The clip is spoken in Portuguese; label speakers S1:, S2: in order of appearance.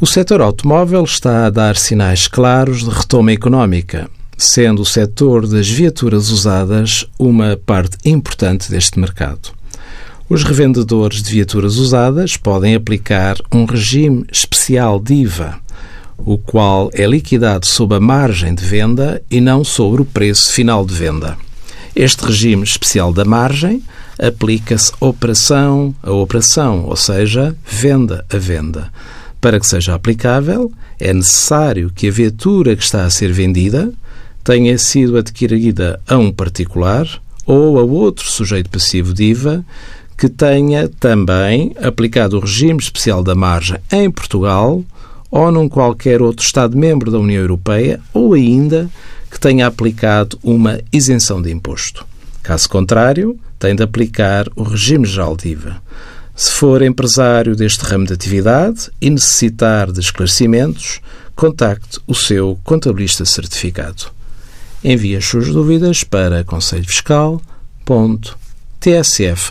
S1: O setor automóvel está a dar sinais claros de retoma económica, sendo o setor das viaturas usadas uma parte importante deste mercado. Os revendedores de viaturas usadas podem aplicar um regime especial de IVA, o qual é liquidado sob a margem de venda e não sobre o preço final de venda. Este regime especial da margem aplica-se operação a operação, ou seja, venda a venda. Para que seja aplicável, é necessário que a viatura que está a ser vendida tenha sido adquirida a um particular ou a outro sujeito passivo de IVA que tenha também aplicado o regime especial da margem em Portugal ou num qualquer outro Estado-membro da União Europeia ou ainda que tenha aplicado uma isenção de imposto. Caso contrário, tem de aplicar o regime geral de IVA. Se for empresário deste ramo de atividade e necessitar de esclarecimentos, contacte o seu contabilista certificado. Envie as suas dúvidas para conselhofiscal.com tsf.occ.pt.